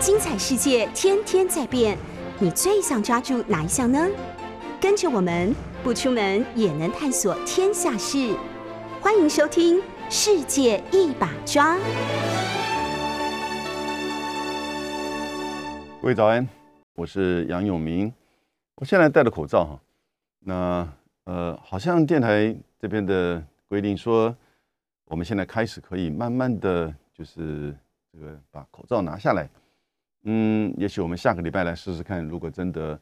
精彩世界天天在变，你最想抓住哪一项呢？跟着我们不出门也能探索天下事，欢迎收听《世界一把抓》。各位早安，我是杨永明。我现在戴着口罩哈，那呃，好像电台这边的规定说，我们现在开始可以慢慢的就是这个把口罩拿下来。嗯，也许我们下个礼拜来试试看，如果真的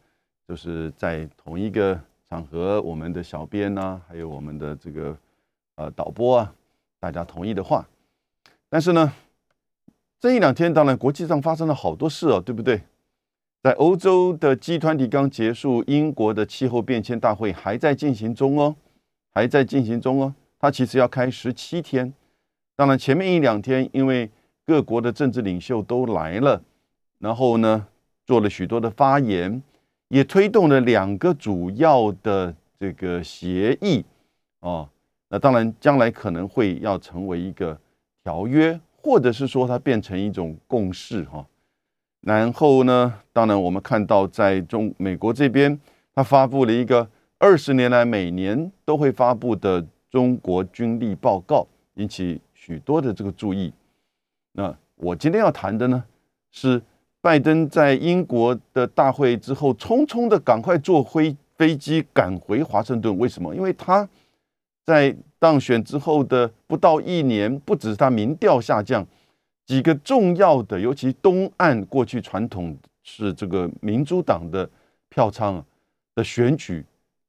就是在同一个场合，我们的小编呢，还有我们的这个呃导播啊，大家同意的话，但是呢，这一两天当然国际上发生了好多事哦，对不对？在欧洲的 G 团体刚结束，英国的气候变迁大会还在进行中哦，还在进行中哦，它其实要开十七天，当然前面一两天因为各国的政治领袖都来了。然后呢，做了许多的发言，也推动了两个主要的这个协议哦。那当然，将来可能会要成为一个条约，或者是说它变成一种共识哈。然后呢，当然我们看到在中美国这边，他发布了一个二十年来每年都会发布的中国军力报告，引起许多的这个注意。那我今天要谈的呢是。拜登在英国的大会之后，匆匆的赶快坐飞飞机赶回华盛顿。为什么？因为他在当选之后的不到一年，不只是他民调下降，几个重要的，尤其东岸过去传统是这个民主党的票仓的选举，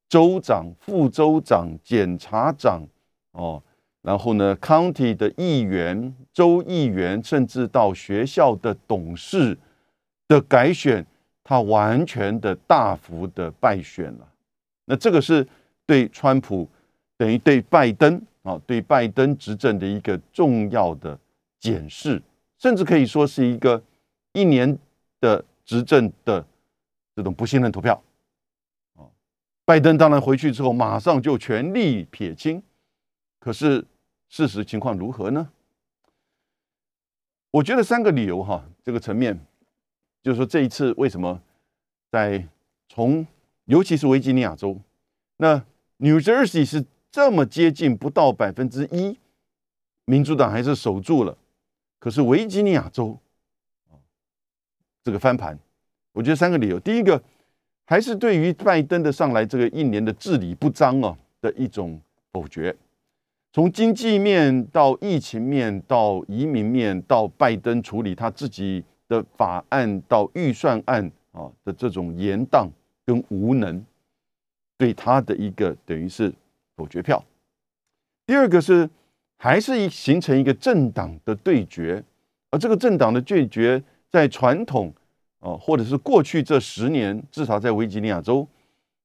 州长、副州长、检察长，哦，然后呢，county 的议员、州议员，甚至到学校的董事。的改选，他完全的大幅的败选了。那这个是对川普等于对拜登啊，对拜登执政的一个重要的检视，甚至可以说是一个一年的执政的这种不信任投票啊。拜登当然回去之后马上就全力撇清，可是事实情况如何呢？我觉得三个理由哈，这个层面。就是说，这一次为什么在从尤其是维吉尼亚州，那 New Jersey 是这么接近不到百分之一，民主党还是守住了。可是维吉尼亚州这个翻盘，我觉得三个理由：第一个，还是对于拜登的上来这个一年的治理不彰啊的一种否决，从经济面到疫情面到移民面到拜登处理他自己。的法案到预算案啊的这种延宕跟无能，对他的一个等于是否决票。第二个是还是一形成一个政党的对决，而这个政党的对决在传统啊或者是过去这十年，至少在维吉尼亚州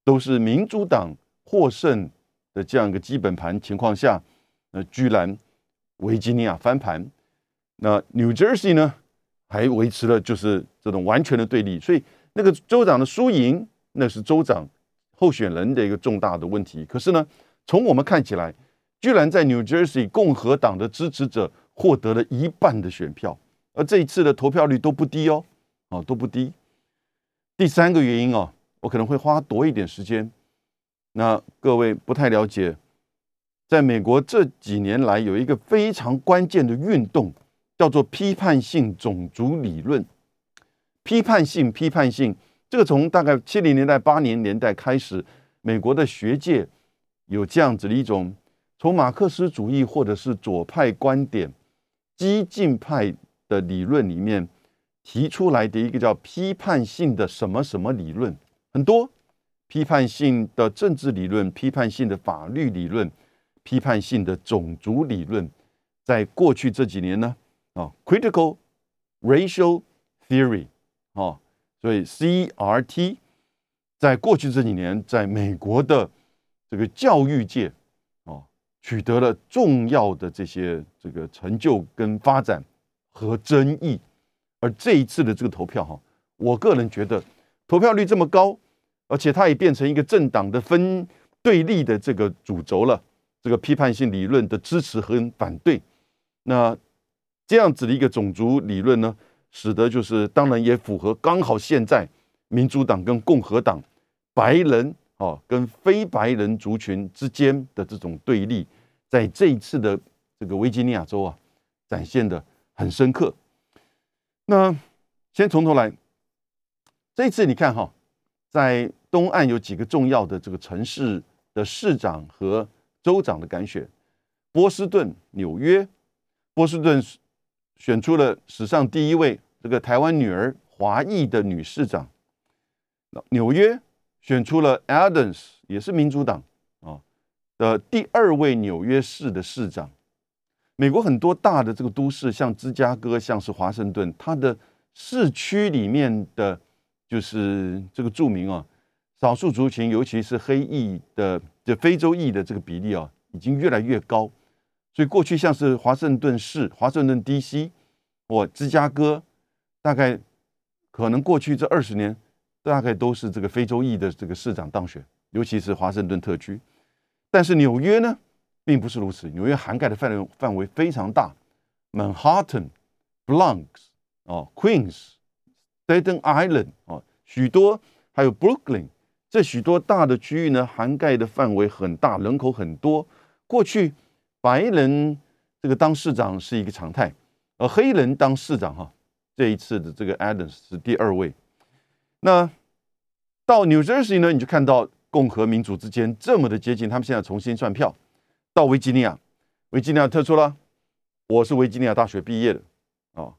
都是民主党获胜的这样一个基本盘情况下，那居然维吉尼亚翻盘，那 New Jersey 呢？还维持了就是这种完全的对立，所以那个州长的输赢，那是州长候选人的一个重大的问题。可是呢，从我们看起来，居然在 New Jersey 共和党的支持者获得了一半的选票，而这一次的投票率都不低哦，啊都不低。第三个原因哦，我可能会花多一点时间。那各位不太了解，在美国这几年来有一个非常关键的运动。叫做批判性种族理论，批判性批判性，这个从大概七零年代八零年代开始，美国的学界有这样子的一种，从马克思主义或者是左派观点、激进派的理论里面提出来的一个叫批判性的什么什么理论，很多批判性的政治理论、批判性的法律理论、批判性的种族理论，在过去这几年呢。啊，critical racial theory，啊，所以 CRT 在过去这几年，在美国的这个教育界啊，取得了重要的这些这个成就跟发展和争议。而这一次的这个投票，哈，我个人觉得投票率这么高，而且它也变成一个政党的分对立的这个主轴了。这个批判性理论的支持和反对，那。这样子的一个种族理论呢，使得就是当然也符合刚好现在民主党跟共和党白人哦跟非白人族群之间的这种对立，在这一次的这个维吉尼亚州啊展现的很深刻。那先从头来，这一次你看哈，在东岸有几个重要的这个城市的市长和州长的改选，波士顿、纽约，波士顿选出了史上第一位这个台湾女儿华裔的女市长，纽约选出了 Adams，也是民主党啊的第二位纽约市的市长。美国很多大的这个都市，像芝加哥，像是华盛顿，它的市区里面的，就是这个著名啊，少数族群，尤其是黑裔的、这非洲裔的这个比例啊，已经越来越高。所以过去像是华盛顿市、华盛顿 D.C. 或芝加哥，大概可能过去这二十年，大概都是这个非洲裔的这个市长当选，尤其是华盛顿特区。但是纽约呢？并不是如此，纽约涵盖的范围范围非常大，Manhattan、Bronx 哦，Queens、Staten Island 哦，许多还有 Brooklyn，这许多大的区域呢，涵盖的范围很大，人口很多。过去白人这个当市长是一个常态，而黑人当市长哈，这一次的这个 Adams 是第二位。那到 New Jersey 呢，你就看到共和民主之间这么的接近，他们现在重新算票。到维吉尼亚，维吉尼亚特殊了。我是维吉尼亚大学毕业的，啊，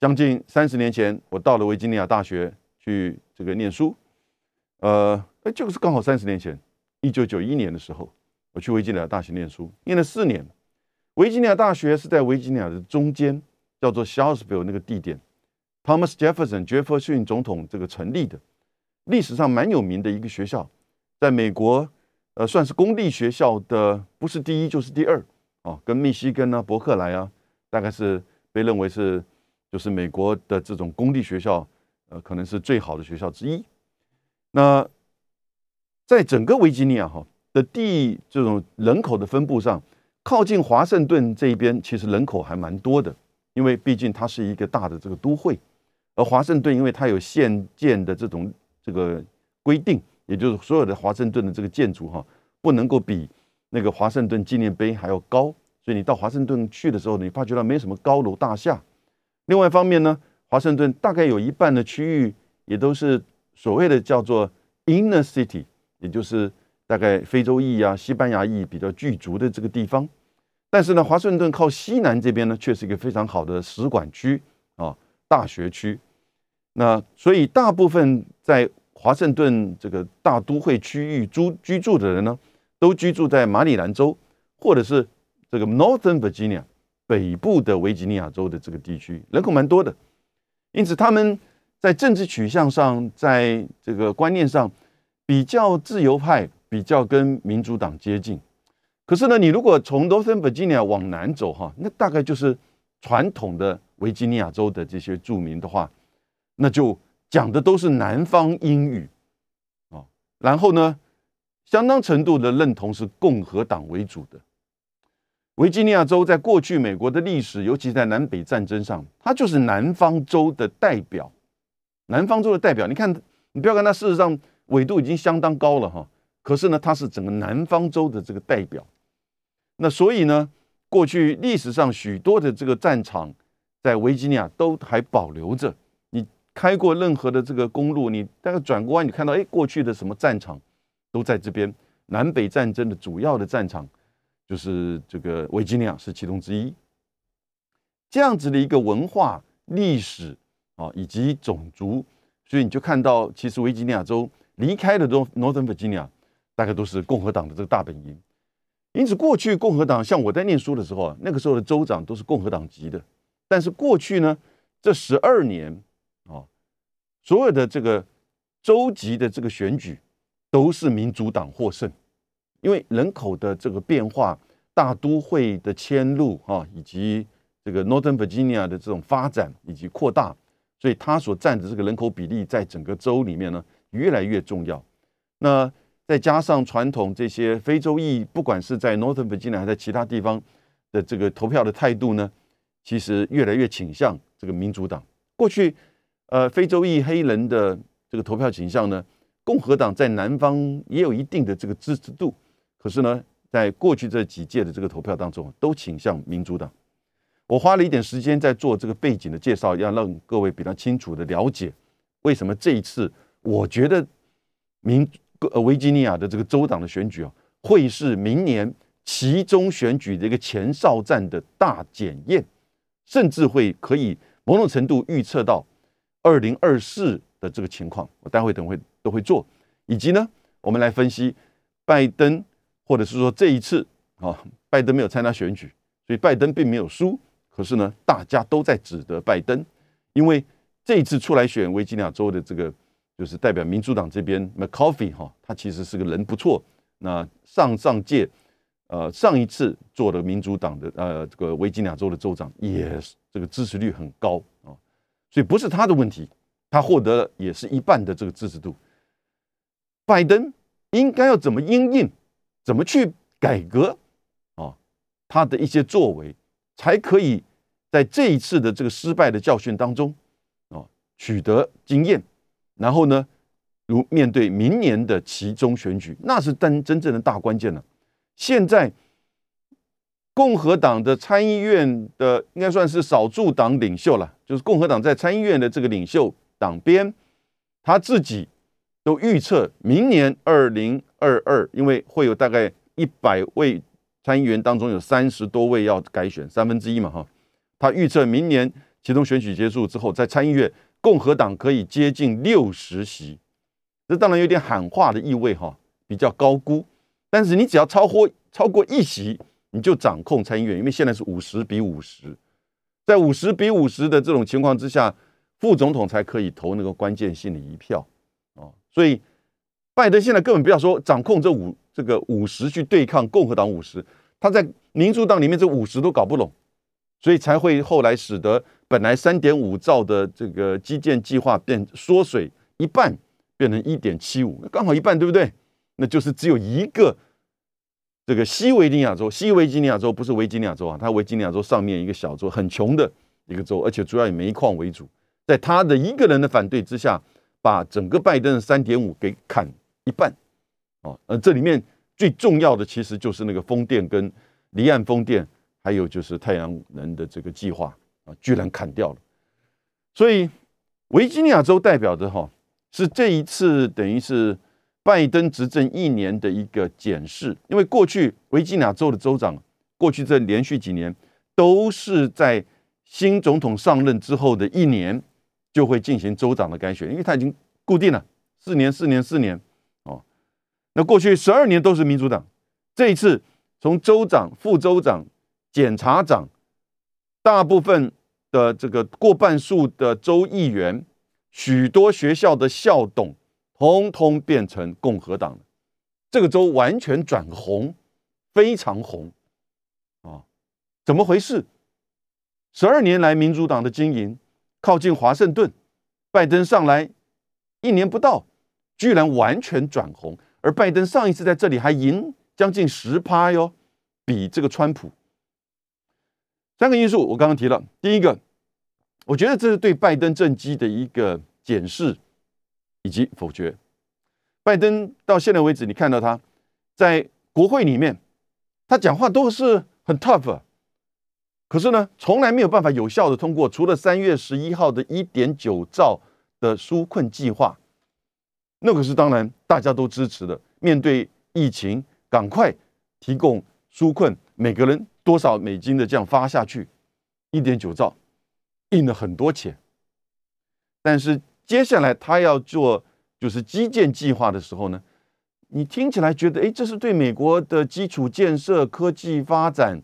将近三十年前，我到了维吉尼亚大学去这个念书。呃，哎，就是刚好三十年前，一九九一年的时候，我去维吉尼亚大学念书，念了四年。维吉尼亚大学是在维吉尼亚的中间，叫做 Charlottesville 那个地点，Thomas Jefferson 杰弗逊总统这个成立的，历史上蛮有名的一个学校，在美国。呃，算是公立学校的，不是第一就是第二啊，跟密西根啊、伯克莱啊，大概是被认为是就是美国的这种公立学校，呃，可能是最好的学校之一。那在整个维吉尼亚哈的地这种人口的分布上，靠近华盛顿这一边其实人口还蛮多的，因为毕竟它是一个大的这个都会，而华盛顿因为它有现建的这种这个规定。也就是所有的华盛顿的这个建筑哈，不能够比那个华盛顿纪念碑还要高，所以你到华盛顿去的时候，你发觉到没什么高楼大厦。另外一方面呢，华盛顿大概有一半的区域也都是所谓的叫做 inner city，也就是大概非洲裔啊、西班牙裔比较具足的这个地方。但是呢，华盛顿靠西南这边呢，却是一个非常好的使馆区啊、大学区。那所以大部分在华盛顿这个大都会区域住居住的人呢，都居住在马里兰州，或者是这个 Northern Virginia 北部的维吉尼亚州的这个地区，人口蛮多的。因此，他们在政治取向上，在这个观念上比较自由派，比较跟民主党接近。可是呢，你如果从 Northern Virginia 往南走，哈，那大概就是传统的维吉尼亚州的这些住民的话，那就。讲的都是南方英语，啊，然后呢，相当程度的认同是共和党为主的。维吉尼亚州在过去美国的历史，尤其在南北战争上，它就是南方州的代表。南方州的代表，你看，你不要看它，事实上纬度已经相当高了哈，可是呢，它是整个南方州的这个代表。那所以呢，过去历史上许多的这个战场在维吉尼亚都还保留着。你开过任何的这个公路，你大概转过弯，你看到哎，过去的什么战场都在这边。南北战争的主要的战场就是这个维吉尼亚是其中之一。这样子的一个文化历史啊，以及种族，所以你就看到，其实维吉尼亚州离开的都 Northern Virginia，大概都是共和党的这个大本营。因此，过去共和党像我在念书的时候啊，那个时候的州长都是共和党籍的。但是过去呢，这十二年啊。所有的这个州级的这个选举都是民主党获胜，因为人口的这个变化、大都会的迁入啊，以及这个 Northern Virginia 的这种发展以及扩大，所以它所占的这个人口比例在整个州里面呢越来越重要。那再加上传统这些非洲裔，不管是在 Northern Virginia 还是在其他地方的这个投票的态度呢，其实越来越倾向这个民主党。过去，呃，非洲裔黑人的这个投票倾向呢，共和党在南方也有一定的这个支持度，可是呢，在过去这几届的这个投票当中，都倾向民主党。我花了一点时间在做这个背景的介绍，要让各位比较清楚的了解为什么这一次，我觉得民呃维吉尼亚的这个州党的选举啊，会是明年其中选举的一个前哨战的大检验，甚至会可以某种程度预测到二零二四的这个情况。我待会等会都会做，以及呢，我们来分析拜登，或者是说这一次啊，拜登没有参加选举，所以拜登并没有输。可是呢，大家都在指责拜登，因为这一次出来选维吉尼亚州的这个，就是代表民主党这边 McCarthy 哈，他其实是个人不错。那上上届，呃，上一次做的民主党的呃这个维吉尼亚州的州长，也是这个支持率很高啊，所以不是他的问题，他获得了也是一半的这个支持度。拜登应该要怎么应应，怎么去改革啊，他的一些作为才可以。在这一次的这个失败的教训当中，啊，取得经验，然后呢，如面对明年的其中选举，那是真真正的大关键了。现在共和党的参议院的应该算是少数党领袖了，就是共和党在参议院的这个领袖党鞭，他自己都预测明年二零二二，因为会有大概一百位参议员当中有三十多位要改选，三分之一嘛，哈。他预测明年其中选举结束之后，在参议院共和党可以接近六十席，这当然有点喊话的意味哈，比较高估。但是你只要超过超过一席，你就掌控参议院，因为现在是五十比五十，在五十比五十的这种情况之下，副总统才可以投那个关键性的一票啊。所以拜登现在根本不要说掌控这五这个五十去对抗共和党五十，他在民主党里面这五十都搞不拢。所以才会后来使得本来三点五兆的这个基建计划变缩水一半，变成一点七五，刚好一半，对不对？那就是只有一个这个西维吉尼亚州，西维吉尼亚州不是维吉尼亚州啊，它维吉尼亚州上面一个小州，很穷的一个州，而且主要以煤矿为主，在他的一个人的反对之下，把整个拜登的三点五给砍一半，哦，呃，这里面最重要的其实就是那个风电跟离岸风电。还有就是太阳能的这个计划啊，居然砍掉了。所以维吉尼亚州代表的哈是这一次等于是拜登执政一年的一个检视，因为过去维吉尼亚州的州长过去这连续几年都是在新总统上任之后的一年就会进行州长的改选，因为他已经固定了四年、四年、四年哦。那过去十二年都是民主党，这一次从州长、副州长。检察长，大部分的这个过半数的州议员，许多学校的校董，通通变成共和党了。这个州完全转红，非常红啊！怎么回事？十二年来民主党的经营，靠近华盛顿，拜登上来一年不到，居然完全转红。而拜登上一次在这里还赢将近十趴哟，比这个川普。三个因素，我刚刚提了。第一个，我觉得这是对拜登政绩的一个检视以及否决。拜登到现在为止，你看到他在国会里面，他讲话都是很 tough，可是呢，从来没有办法有效的通过，除了三月十一号的一点九兆的纾困计划，那个是当然大家都支持的。面对疫情，赶快提供纾困，每个人。多少美金的这样发下去，一点九兆，印了很多钱。但是接下来他要做就是基建计划的时候呢，你听起来觉得，哎，这是对美国的基础建设、科技发展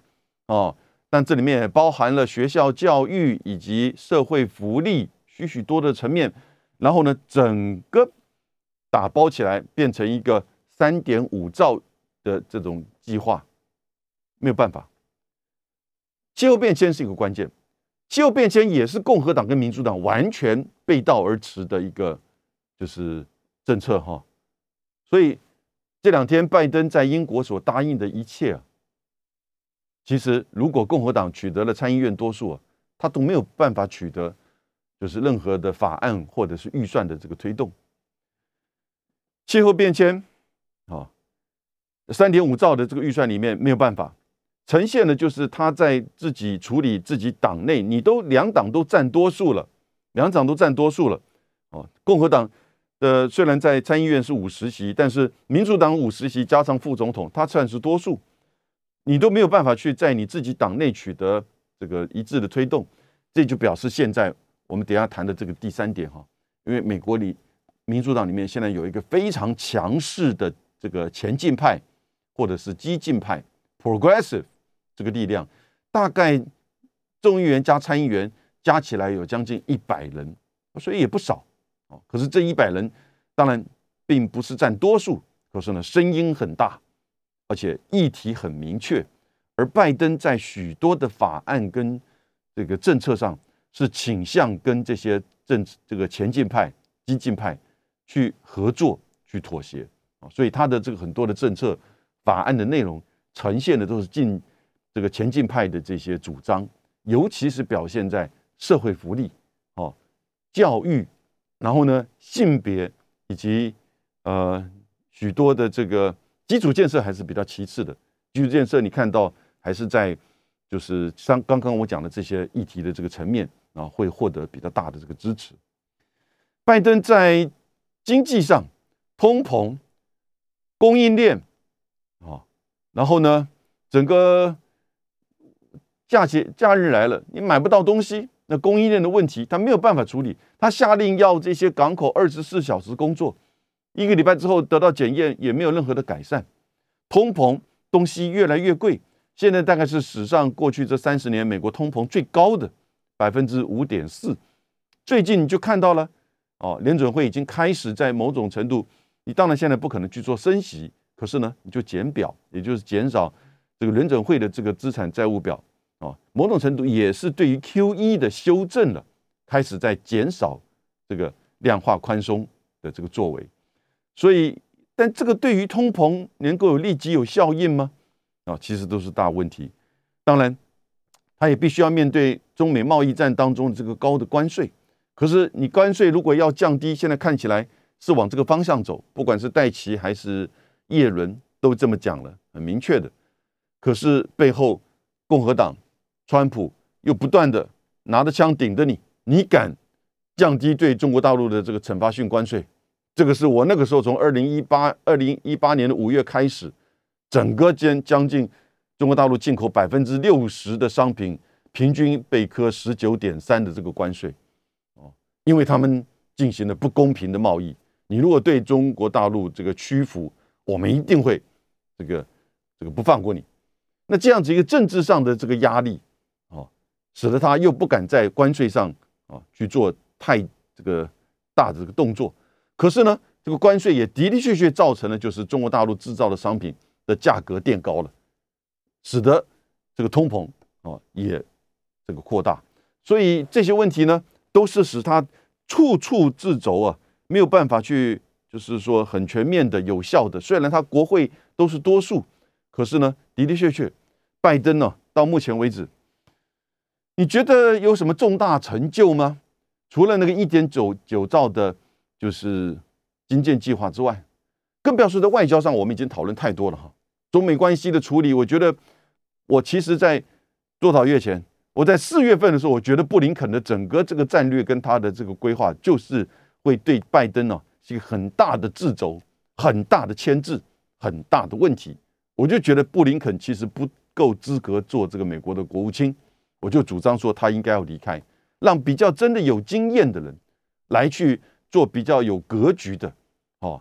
哦，但这里面也包含了学校教育以及社会福利许许多的层面。然后呢，整个打包起来变成一个三点五兆的这种计划，没有办法。气候变迁是一个关键，气候变迁也是共和党跟民主党完全背道而驰的一个就是政策哈，所以这两天拜登在英国所答应的一切啊，其实如果共和党取得了参议院多数啊，他都没有办法取得就是任何的法案或者是预算的这个推动。气候变迁，啊，三点五兆的这个预算里面没有办法。呈现的，就是他在自己处理自己党内，你都两党都占多数了，两党都占多数了，哦，共和党的虽然在参议院是五十席，但是民主党五十席加上副总统，他算是多数，你都没有办法去在你自己党内取得这个一致的推动，这就表示现在我们等下谈的这个第三点哈，因为美国里。民主党里面现在有一个非常强势的这个前进派，或者是激进派 （progressive） 这个力量，大概众议员加参议员加起来有将近一百人，所以也不少哦。可是这一百人当然并不是占多数，可是呢声音很大，而且议题很明确。而拜登在许多的法案跟这个政策上是倾向跟这些政这个前进派、激进派。去合作，去妥协啊，所以他的这个很多的政策法案的内容呈现的都是进这个前进派的这些主张，尤其是表现在社会福利、哦教育，然后呢性别以及呃许多的这个基础建设还是比较其次的。基础建设你看到还是在就是像刚刚我讲的这些议题的这个层面啊，会获得比较大的这个支持。拜登在经济上，通膨、供应链，啊，然后呢，整个假节假日来了，你买不到东西，那供应链的问题他没有办法处理，他下令要这些港口二十四小时工作，一个礼拜之后得到检验也没有任何的改善，通膨东西越来越贵，现在大概是史上过去这三十年美国通膨最高的百分之五点四，最近你就看到了。哦，联准会已经开始在某种程度，你当然现在不可能去做升息，可是呢，你就减表，也就是减少这个联准会的这个资产债务表，啊，某种程度也是对于 Q E 的修正了，开始在减少这个量化宽松的这个作为，所以，但这个对于通膨能够有立即有效应吗？啊，其实都是大问题。当然，他也必须要面对中美贸易战当中这个高的关税。可是你关税如果要降低，现在看起来是往这个方向走，不管是戴奇还是叶伦都这么讲了，很明确的。可是背后共和党川普又不断的拿着枪顶着你，你敢降低对中国大陆的这个惩罚性关税？这个是我那个时候从二零一八二零一八年的五月开始，整个间将近中国大陆进口百分之六十的商品，平均被科十九点三的这个关税哦。因为他们进行了不公平的贸易，你如果对中国大陆这个屈服，我们一定会这个这个不放过你。那这样子一个政治上的这个压力，使得他又不敢在关税上啊去做太这个大的这个动作。可是呢，这个关税也的的确确造成了就是中国大陆制造的商品的价格垫高了，使得这个通膨啊也这个扩大。所以这些问题呢？都是使他处处自轴啊，没有办法去，就是说很全面的、有效的。虽然他国会都是多数，可是呢，的的确确，拜登呢，到目前为止，你觉得有什么重大成就吗？除了那个一点九九兆的，就是军建计划之外，更不要说在外交上，我们已经讨论太多了哈。中美关系的处理，我觉得我其实在多少月前。我在四月份的时候，我觉得布林肯的整个这个战略跟他的这个规划，就是会对拜登呢是一个很大的掣肘、很大的牵制、很大的问题。我就觉得布林肯其实不够资格做这个美国的国务卿，我就主张说他应该要离开，让比较真的有经验的人来去做比较有格局的，哦，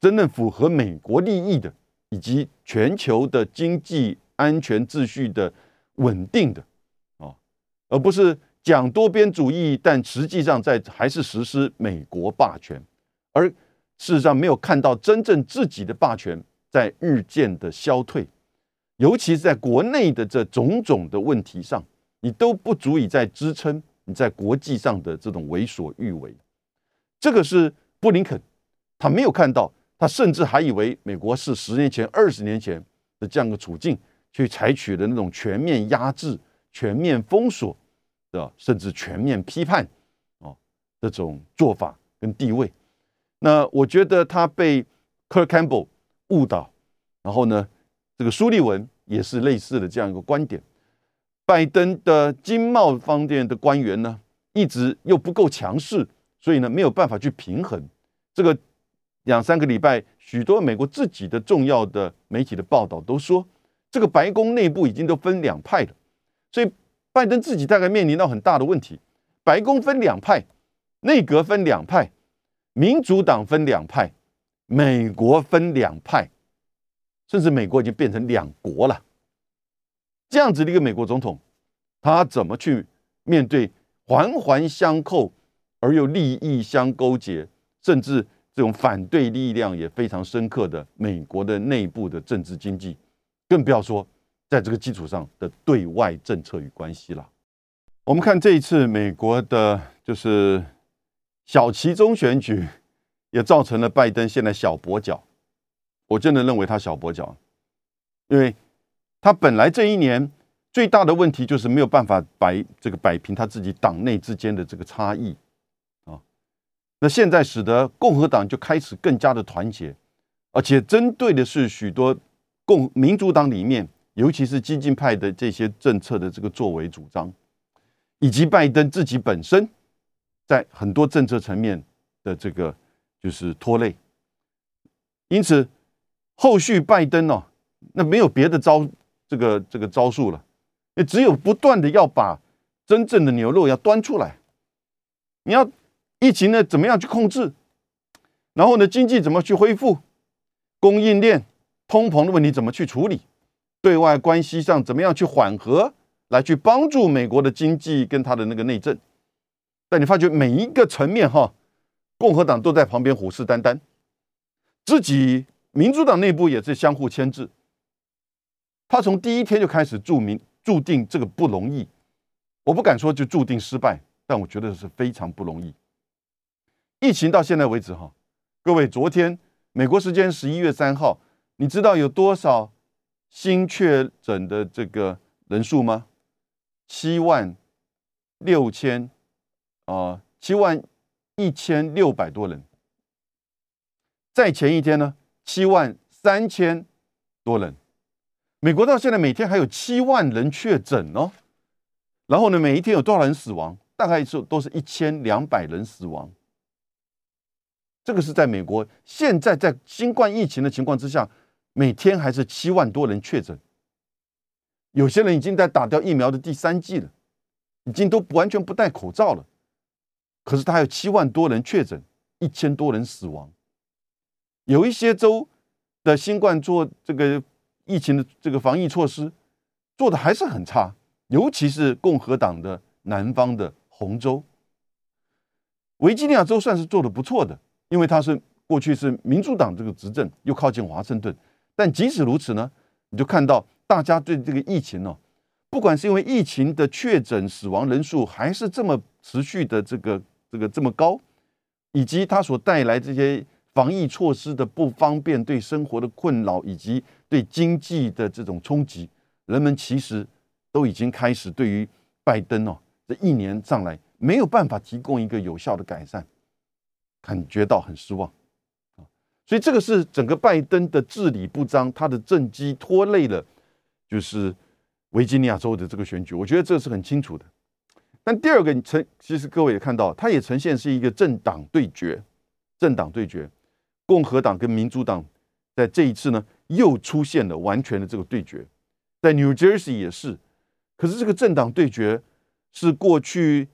真正符合美国利益的，以及全球的经济安全秩序的稳定的。而不是讲多边主义，但实际上在还是实施美国霸权，而事实上没有看到真正自己的霸权在日渐的消退，尤其是在国内的这种种的问题上，你都不足以在支撑你在国际上的这种为所欲为。这个是布林肯他没有看到，他甚至还以为美国是十年前、二十年前的这样的处境，去采取的那种全面压制。全面封锁的，甚至全面批判，哦这种做法跟地位。那我觉得他被 Kirk Campbell 误导，然后呢，这个苏利文也是类似的这样一个观点。拜登的经贸方面的官员呢，一直又不够强势，所以呢没有办法去平衡。这个两三个礼拜，许多美国自己的重要的媒体的报道都说，这个白宫内部已经都分两派了，所以拜登自己大概面临到很大的问题。白宫分两派，内阁分两派，民主党分两派，美国分两派，甚至美国已经变成两国了。这样子的一个美国总统，他怎么去面对环环相扣而又利益相勾结，甚至这种反对力量也非常深刻的美国的内部的政治经济，更不要说在这个基础上的对外政策与关系了。我们看这一次美国的，就是小其中选举，也造成了拜登现在小跛脚。我真的认为他小跛脚，因为。他本来这一年最大的问题就是没有办法摆这个摆平他自己党内之间的这个差异啊。那现在使得共和党就开始更加的团结，而且针对的是许多共民主党里面，尤其是激进派的这些政策的这个作为主张，以及拜登自己本身在很多政策层面的这个就是拖累。因此，后续拜登哦，那没有别的招。这个这个招数了，也只有不断的要把真正的牛肉要端出来。你要疫情呢怎么样去控制？然后呢经济怎么去恢复？供应链、通膨的问题怎么去处理？对外关系上怎么样去缓和，来去帮助美国的经济跟它的那个内政？但你发觉每一个层面哈，共和党都在旁边虎视眈眈，自己民主党内部也是相互牵制。他从第一天就开始注明注定这个不容易，我不敢说就注定失败，但我觉得是非常不容易。疫情到现在为止，哈，各位，昨天美国时间十一月三号，你知道有多少新确诊的这个人数吗？七万六千啊，七万一千六百多人。在前一天呢，七万三千多人。美国到现在每天还有七万人确诊哦，然后呢，每一天有多少人死亡？大概是都是一千两百人死亡。这个是在美国现在在新冠疫情的情况之下，每天还是七万多人确诊。有些人已经在打掉疫苗的第三剂了，已经都完全不戴口罩了。可是他有七万多人确诊，一千多人死亡。有一些州的新冠做这个。疫情的这个防疫措施做的还是很差，尤其是共和党的南方的红州，维吉尼亚州算是做的不错的，因为它是过去是民主党这个执政，又靠近华盛顿。但即使如此呢，你就看到大家对这个疫情呢，不管是因为疫情的确诊死亡人数还是这么持续的这个这个这么高，以及它所带来这些防疫措施的不方便、对生活的困扰以及。对经济的这种冲击，人们其实都已经开始对于拜登哦这一年上来没有办法提供一个有效的改善，感觉到很失望啊。所以这个是整个拜登的治理不彰，他的政绩拖累了，就是维吉尼亚州的这个选举。我觉得这是很清楚的。但第二个你呈，其实各位也看到，它也呈现是一个政党对决，政党对决，共和党跟民主党在这一次呢。又出现了完全的这个对决，在 New Jersey 也是，可是这个政党对决是过去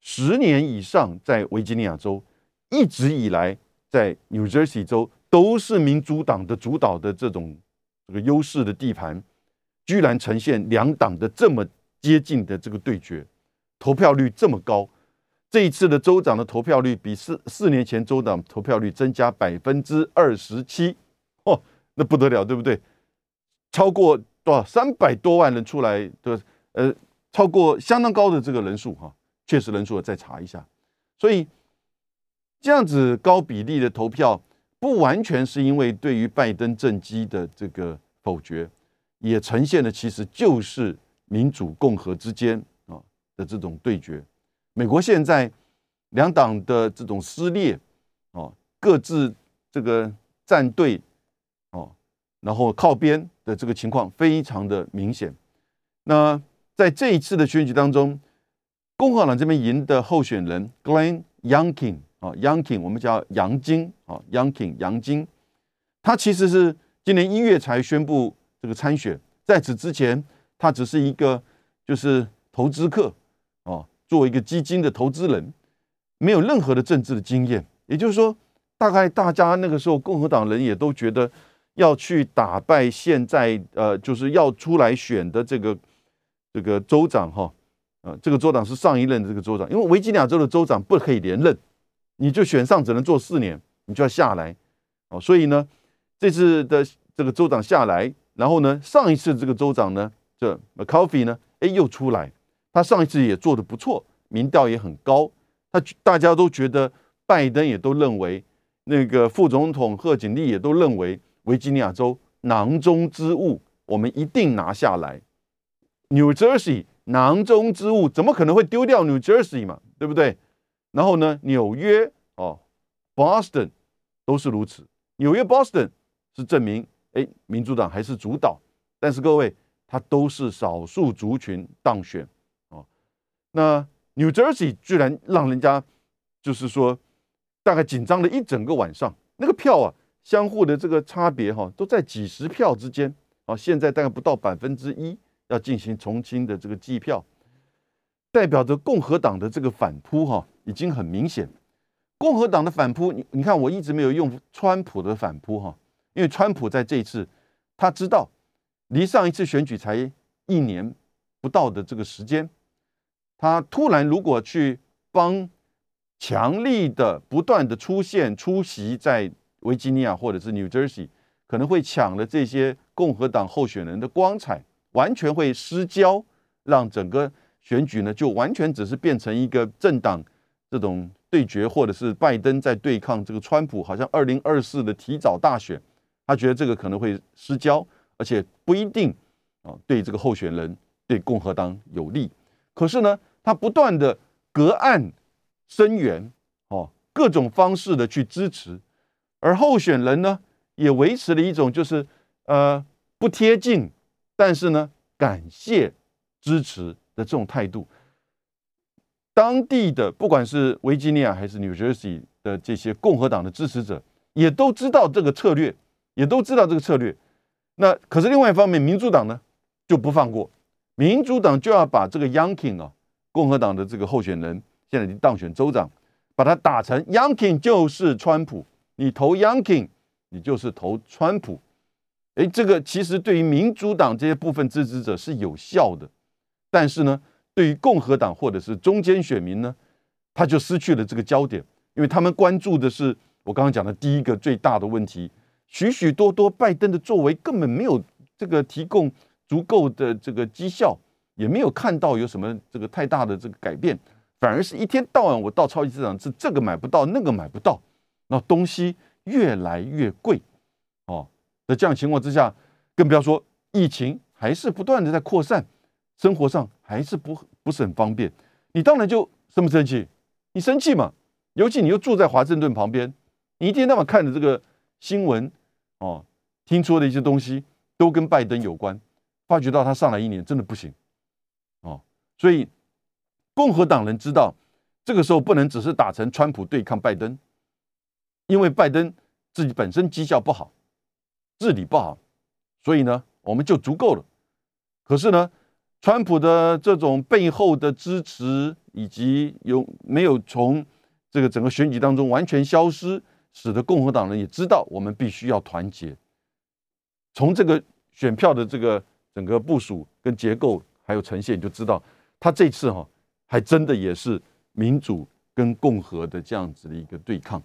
十年以上在维吉尼亚州一直以来在 New Jersey 州都是民主党的主导的这种这个优势的地盘，居然呈现两党的这么接近的这个对决，投票率这么高，这一次的州长的投票率比四四年前州长投票率增加百分之二十七，哦。那不得了，对不对？超过多少三百多万人出来的，呃，超过相当高的这个人数哈，确实人数我再查一下。所以这样子高比例的投票，不完全是因为对于拜登政绩的这个否决，也呈现的其实就是民主共和之间啊的这种对决。美国现在两党的这种撕裂，哦，各自这个站队，哦，然后靠边的这个情况非常的明显。那在这一次的选举当中，共和党这边赢的候选人 Glenn Youngkin 啊，Youngkin 我们叫杨金啊，Youngkin 杨金，他其实是今年一月才宣布这个参选，在此之前，他只是一个就是投资客，作为一个基金的投资人，没有任何的政治的经验。也就是说，大概大家那个时候共和党人也都觉得要去打败现在呃，就是要出来选的这个。这个州长哈，呃，这个州长是上一任的这个州长，因为维吉尼亚州的州长不可以连任，你就选上只能做四年，你就要下来，哦，所以呢，这次的这个州长下来，然后呢，上一次这个州长呢，这 McCarthy 呢，哎，又出来，他上一次也做的不错，民调也很高，他大家都觉得拜登也都认为，那个副总统贺锦丽也都认为维吉尼亚州囊中之物，我们一定拿下来。New Jersey 囊中之物，怎么可能会丢掉 New Jersey 嘛？对不对？然后呢，纽约哦，Boston 都是如此。纽约 Boston 是证明，哎，民主党还是主导。但是各位，它都是少数族群当选。那 New Jersey 居然让人家就是说，大概紧张了一整个晚上。那个票啊，相互的这个差别哈，都在几十票之间啊。现在大概不到百分之一。要进行重新的这个计票，代表着共和党的这个反扑哈，已经很明显。共和党的反扑，你你看，我一直没有用川普的反扑哈，因为川普在这一次，他知道离上一次选举才一年不到的这个时间，他突然如果去帮强力的不断的出现出席在维吉尼亚或者是 New Jersey，可能会抢了这些共和党候选人的光彩。完全会失焦，让整个选举呢，就完全只是变成一个政党这种对决，或者是拜登在对抗这个川普，好像二零二四的提早大选，他觉得这个可能会失焦，而且不一定啊对这个候选人对共和党有利。可是呢，他不断的隔岸声援，哦，各种方式的去支持，而候选人呢，也维持了一种就是呃不贴近。但是呢，感谢支持的这种态度，当地的不管是维吉尼亚还是 New Jersey 的这些共和党的支持者，也都知道这个策略，也都知道这个策略。那可是另外一方面，民主党呢就不放过，民主党就要把这个 Youngkin 啊，共和党的这个候选人现在已经当选州长，把他打成 Youngkin 就是川普，你投 Youngkin，你就是投川普。哎，这个其实对于民主党这些部分支持者是有效的，但是呢，对于共和党或者是中间选民呢，他就失去了这个焦点，因为他们关注的是我刚刚讲的第一个最大的问题，许许多多拜登的作为根本没有这个提供足够的这个绩效，也没有看到有什么这个太大的这个改变，反而是一天到晚我到超级市场是这个买不到，那个买不到，那东西越来越贵，哦。在这样情况之下，更不要说疫情还是不断的在扩散，生活上还是不不是很方便。你当然就生不生气？你生气嘛？尤其你又住在华盛顿旁边，你一天到晚看着这个新闻哦，听说的一些东西都跟拜登有关，发觉到他上来一年真的不行哦。所以共和党人知道，这个时候不能只是打成川普对抗拜登，因为拜登自己本身绩效不好。治理不好，所以呢，我们就足够了。可是呢，川普的这种背后的支持，以及有没有从这个整个选举当中完全消失，使得共和党人也知道我们必须要团结。从这个选票的这个整个部署跟结构还有呈现，你就知道他这次哈还真的也是民主跟共和的这样子的一个对抗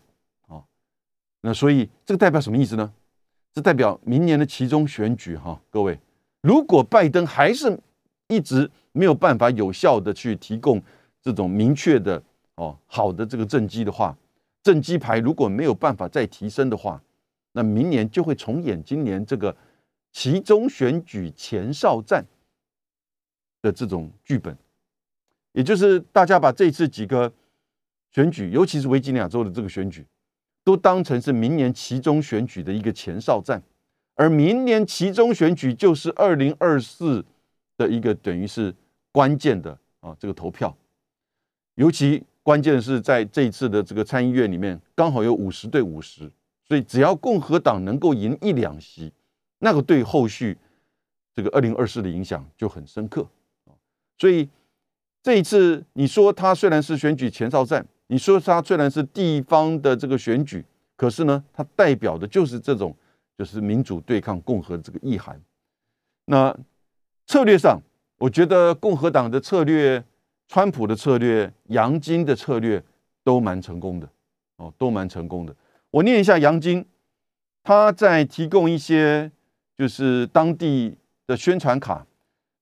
啊。那所以这个代表什么意思呢？这代表明年的其中选举哈，各位，如果拜登还是一直没有办法有效的去提供这种明确的哦好的这个政绩的话，政绩牌如果没有办法再提升的话，那明年就会重演今年这个其中选举前哨战的这种剧本，也就是大家把这次几个选举，尤其是维吉尼亚州的这个选举，都当成是明年其中选举的一个前哨战，而明年其中选举就是二零二四的一个等于是关键的啊这个投票，尤其关键的是在这一次的这个参议院里面，刚好有五十对五十，所以只要共和党能够赢一两席，那个对后续这个二零二四的影响就很深刻，所以这一次你说他虽然是选举前哨战。你说他虽然是地方的这个选举，可是呢，它代表的就是这种就是民主对抗共和这个意涵。那策略上，我觉得共和党的策略、川普的策略、杨金的策略都蛮成功的哦，都蛮成功的。我念一下杨金，他在提供一些就是当地的宣传卡，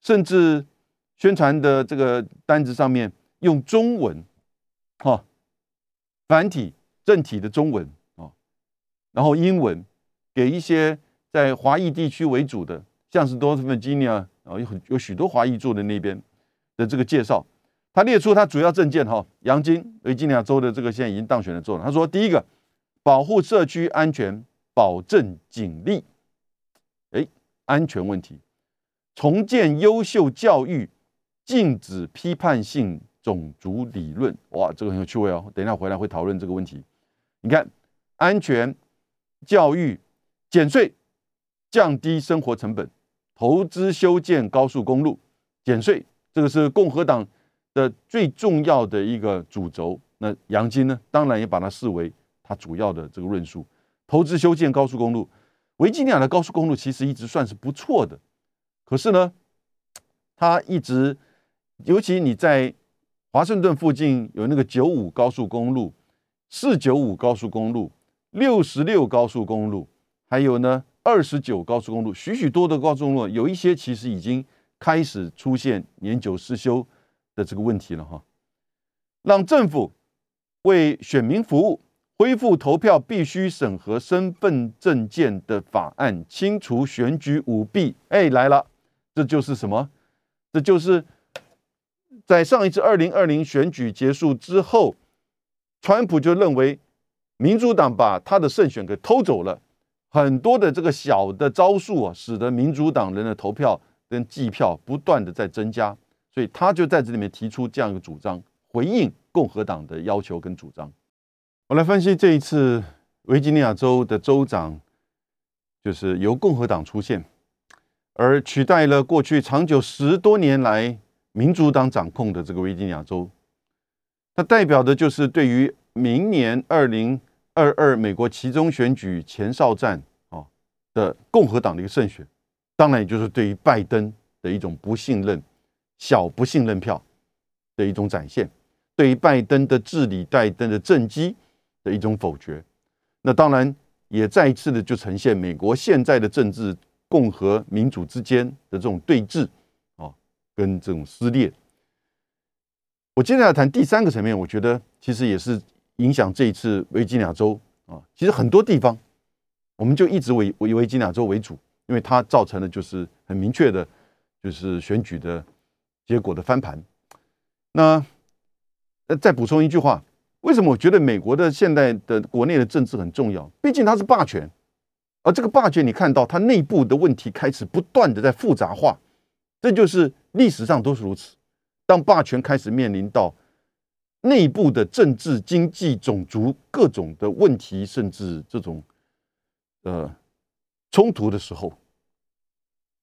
甚至宣传的这个单子上面用中文，哈。繁体、正体的中文啊，然后英文给一些在华裔地区为主的，像是多芬吉尼亚啊，有很有许多华裔住的那边的这个介绍，他列出他主要证件哈，杨金维吉尼亚州的这个现在已经当选的州了。他说，第一个，保护社区安全，保证警力，安全问题，重建优秀教育，禁止批判性。种族理论，哇，这个很有趣味哦。等一下回来会讨论这个问题。你看，安全、教育、减税、降低生活成本、投资修建高速公路、减税，这个是共和党的最重要的一个主轴。那杨金呢，当然也把它视为他主要的这个论述。投资修建高速公路，维吉尼亚的高速公路其实一直算是不错的，可是呢，它一直，尤其你在华盛顿附近有那个九五高速公路、四九五高速公路、六十六高速公路，还有呢二十九高速公路，许许多的高速公路，有一些其实已经开始出现年久失修的这个问题了哈。让政府为选民服务，恢复投票必须审核身份证件的法案，清除选举舞弊。哎，来了，这就是什么？这就是。在上一次二零二零选举结束之后，川普就认为民主党把他的胜选给偷走了，很多的这个小的招数啊，使得民主党人的投票跟计票不断的在增加，所以他就在这里面提出这样一个主张，回应共和党的要求跟主张。我来分析这一次维吉尼亚州的州长就是由共和党出现，而取代了过去长久十多年来。民主党掌控的这个维吉尼亚州，它代表的就是对于明年二零二二美国其中选举前哨战啊的共和党的一个胜选，当然也就是对于拜登的一种不信任、小不信任票的一种展现，对于拜登的治理、拜登的政绩的一种否决。那当然也再一次的就呈现美国现在的政治共和民主之间的这种对峙啊。跟这种撕裂，我接下来谈第三个层面，我觉得其实也是影响这一次维吉尼亚州啊。其实很多地方，我们就一直以以维吉尼亚州为主，因为它造成的就是很明确的，就是选举的结果的翻盘。那，再补充一句话，为什么我觉得美国的现在的国内的政治很重要？毕竟它是霸权，而这个霸权，你看到它内部的问题开始不断的在复杂化，这就是。历史上都是如此。当霸权开始面临到内部的政治、经济、种族各种的问题，甚至这种呃冲突的时候，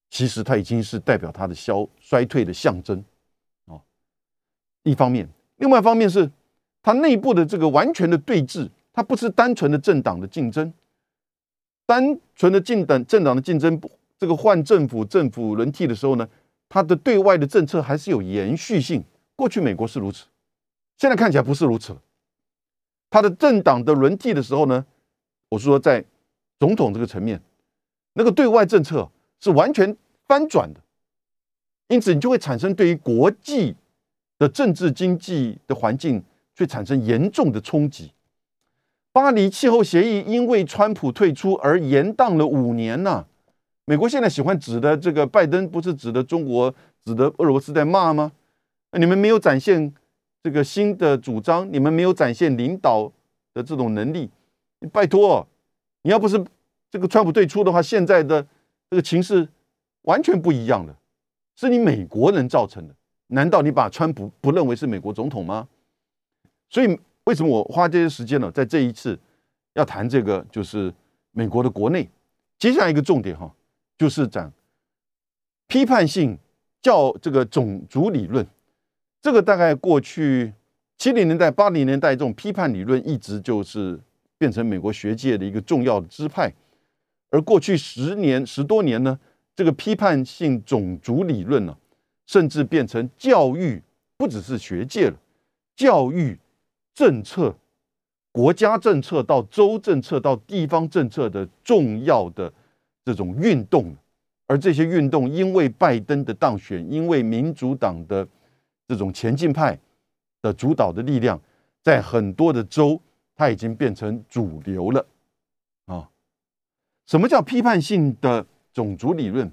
其实它已经是代表它的消衰退的象征啊。一方面，另外一方面是它内部的这个完全的对峙，它不是单纯的政党的竞争，单纯的进党政党的竞争，这个换政府、政府轮替的时候呢？它的对外的政策还是有延续性。过去美国是如此，现在看起来不是如此了。它的政党的轮替的时候呢，我是说在总统这个层面，那个对外政策是完全翻转的，因此你就会产生对于国际的政治经济的环境会产生严重的冲击。巴黎气候协议因为川普退出而延宕了五年呐。美国现在喜欢指的这个拜登，不是指的中国，指的俄罗斯在骂吗？你们没有展现这个新的主张，你们没有展现领导的这种能力。拜托，你要不是这个川普退出的话，现在的这个情势完全不一样了，是你美国人造成的。难道你把川普不认为是美国总统吗？所以为什么我花这些时间呢？在这一次要谈这个，就是美国的国内。接下来一个重点哈，就是讲批判性教这个种族理论。这个大概过去七零年代、八零年代这种批判理论，一直就是变成美国学界的一个重要的支派。而过去十年十多年呢，这个批判性种族理论呢，甚至变成教育，不只是学界了，教育政策、国家政策到州政策到地方政策的重要的这种运动。而这些运动，因为拜登的当选，因为民主党的这种前进派的主导的力量，在很多的州，它已经变成主流了。啊什么叫批判性的种族理论？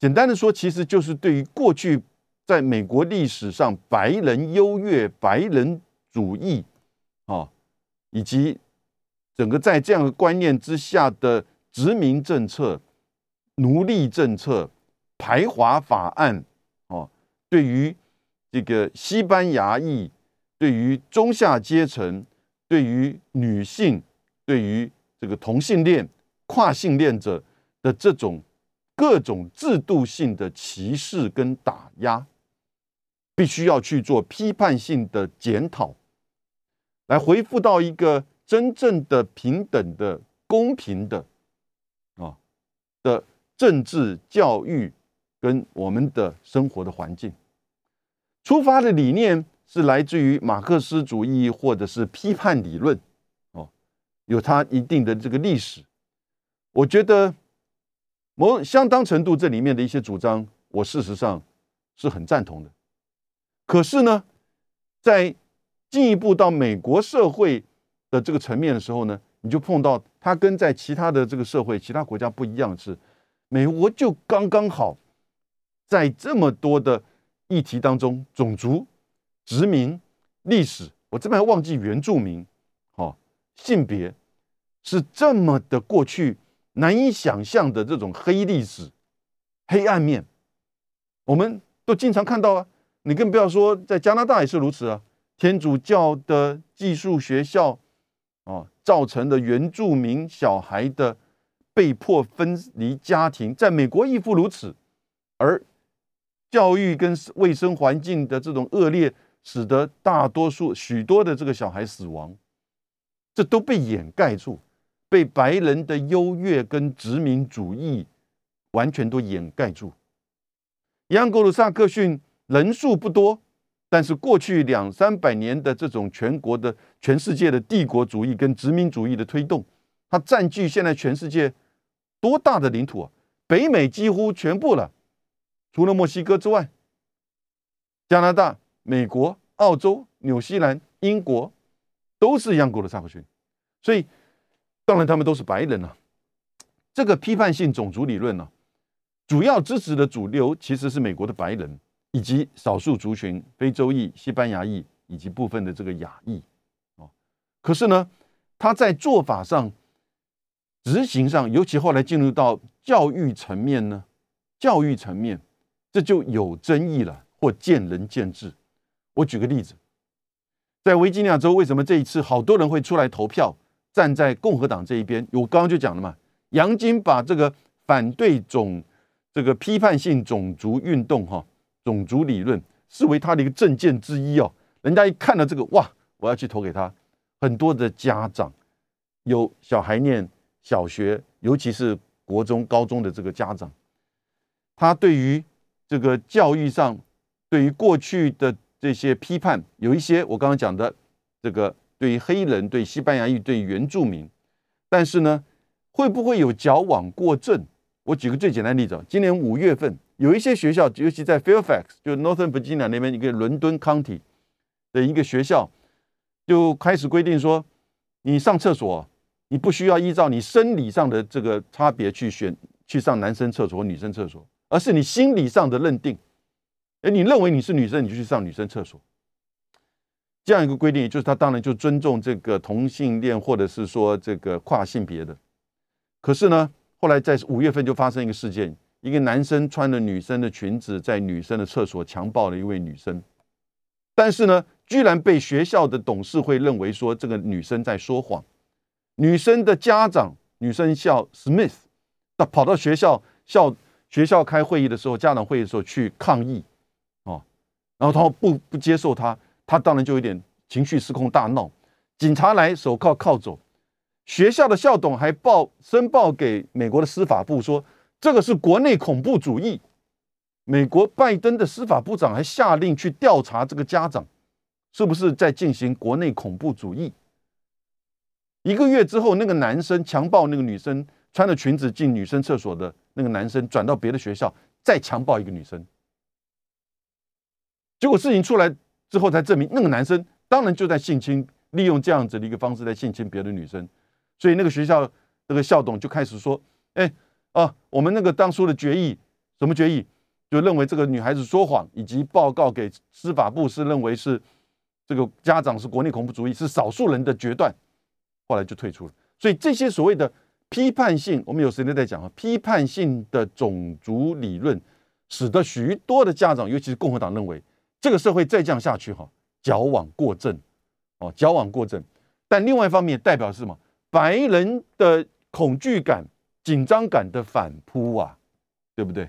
简单的说，其实就是对于过去在美国历史上白人优越、白人主义啊，以及整个在这样的观念之下的殖民政策、奴隶政策、排华法案哦，对于这个西班牙裔、对于中下阶层、对于女性、对于这个同性恋。跨性恋者的这种各种制度性的歧视跟打压，必须要去做批判性的检讨，来回复到一个真正的平等的、公平的啊的政治教育跟我们的生活的环境。出发的理念是来自于马克思主义或者是批判理论哦，有它一定的这个历史。我觉得某相当程度这里面的一些主张，我事实上是很赞同的。可是呢，在进一步到美国社会的这个层面的时候呢，你就碰到它跟在其他的这个社会、其他国家不一样的是，美国就刚刚好在这么多的议题当中，种族、殖民、历史，我这边还忘记原住民，哦，性别是这么的过去。难以想象的这种黑历史、黑暗面，我们都经常看到啊！你更不要说在加拿大也是如此啊！天主教的寄宿学校啊，造成的原住民小孩的被迫分离家庭，在美国亦复如此。而教育跟卫生环境的这种恶劣，使得大多数许多的这个小孩死亡，这都被掩盖住。被白人的优越跟殖民主义完全都掩盖住。杨格鲁萨克逊人数不多，但是过去两三百年的这种全国的、全世界的帝国主义跟殖民主义的推动，它占据现在全世界多大的领土啊？北美几乎全部了，除了墨西哥之外，加拿大、美国、澳洲、纽西兰、英国都是杨格鲁萨克逊，所以。当然，他们都是白人了。这个批判性种族理论呢，主要支持的主流其实是美国的白人以及少数族群、非洲裔、西班牙裔以及部分的这个亚裔。哦，可是呢，他在做法上、执行上，尤其后来进入到教育层面呢，教育层面这就有争议了，或见仁见智。我举个例子，在维吉尼亚州，为什么这一次好多人会出来投票？站在共和党这一边，我刚刚就讲了嘛，杨金把这个反对种这个批判性种族运动哈，种族理论视为他的一个政见之一哦。人家一看到这个哇，我要去投给他。很多的家长有小孩念小学，尤其是国中、高中的这个家长，他对于这个教育上，对于过去的这些批判，有一些我刚刚讲的这个。对于黑人、对西班牙裔、对原住民，但是呢，会不会有矫枉过正？我举个最简单的例子，今年五月份，有一些学校，尤其在 Fairfax，就 Northern Virginia 那边一个伦敦 County 的一个学校，就开始规定说，你上厕所，你不需要依照你生理上的这个差别去选去上男生厕所或、女生厕所，而是你心理上的认定。哎，你认为你是女生，你就去上女生厕所。这样一个规定，就是他当然就尊重这个同性恋或者是说这个跨性别的。可是呢，后来在五月份就发生一个事件，一个男生穿了女生的裙子，在女生的厕所强暴了一位女生，但是呢，居然被学校的董事会认为说这个女生在说谎。女生的家长，女生叫 Smith，他跑到学校校学校开会议的时候，家长会议的时候去抗议，哦，然后他不不接受他。他当然就有点情绪失控，大闹。警察来，手铐铐走。学校的校董还报申报给美国的司法部，说这个是国内恐怖主义。美国拜登的司法部长还下令去调查这个家长是不是在进行国内恐怖主义。一个月之后，那个男生强暴那个女生，穿着裙子进女生厕所的那个男生，转到别的学校再强暴一个女生。结果事情出来。之后才证明，那个男生当然就在性侵，利用这样子的一个方式在性侵别的女生，所以那个学校那个校董就开始说：“哎啊，我们那个当初的决议，什么决议？就认为这个女孩子说谎，以及报告给司法部是认为是这个家长是国内恐怖主义，是少数人的决断，后来就退出了。所以这些所谓的批判性，我们有时间再讲啊，批判性的种族理论，使得许多的家长，尤其是共和党认为。”这个社会再这样下去，哈，矫枉过正，哦，矫枉过正。但另外一方面，代表是什么？白人的恐惧感、紧张感的反扑啊，对不对？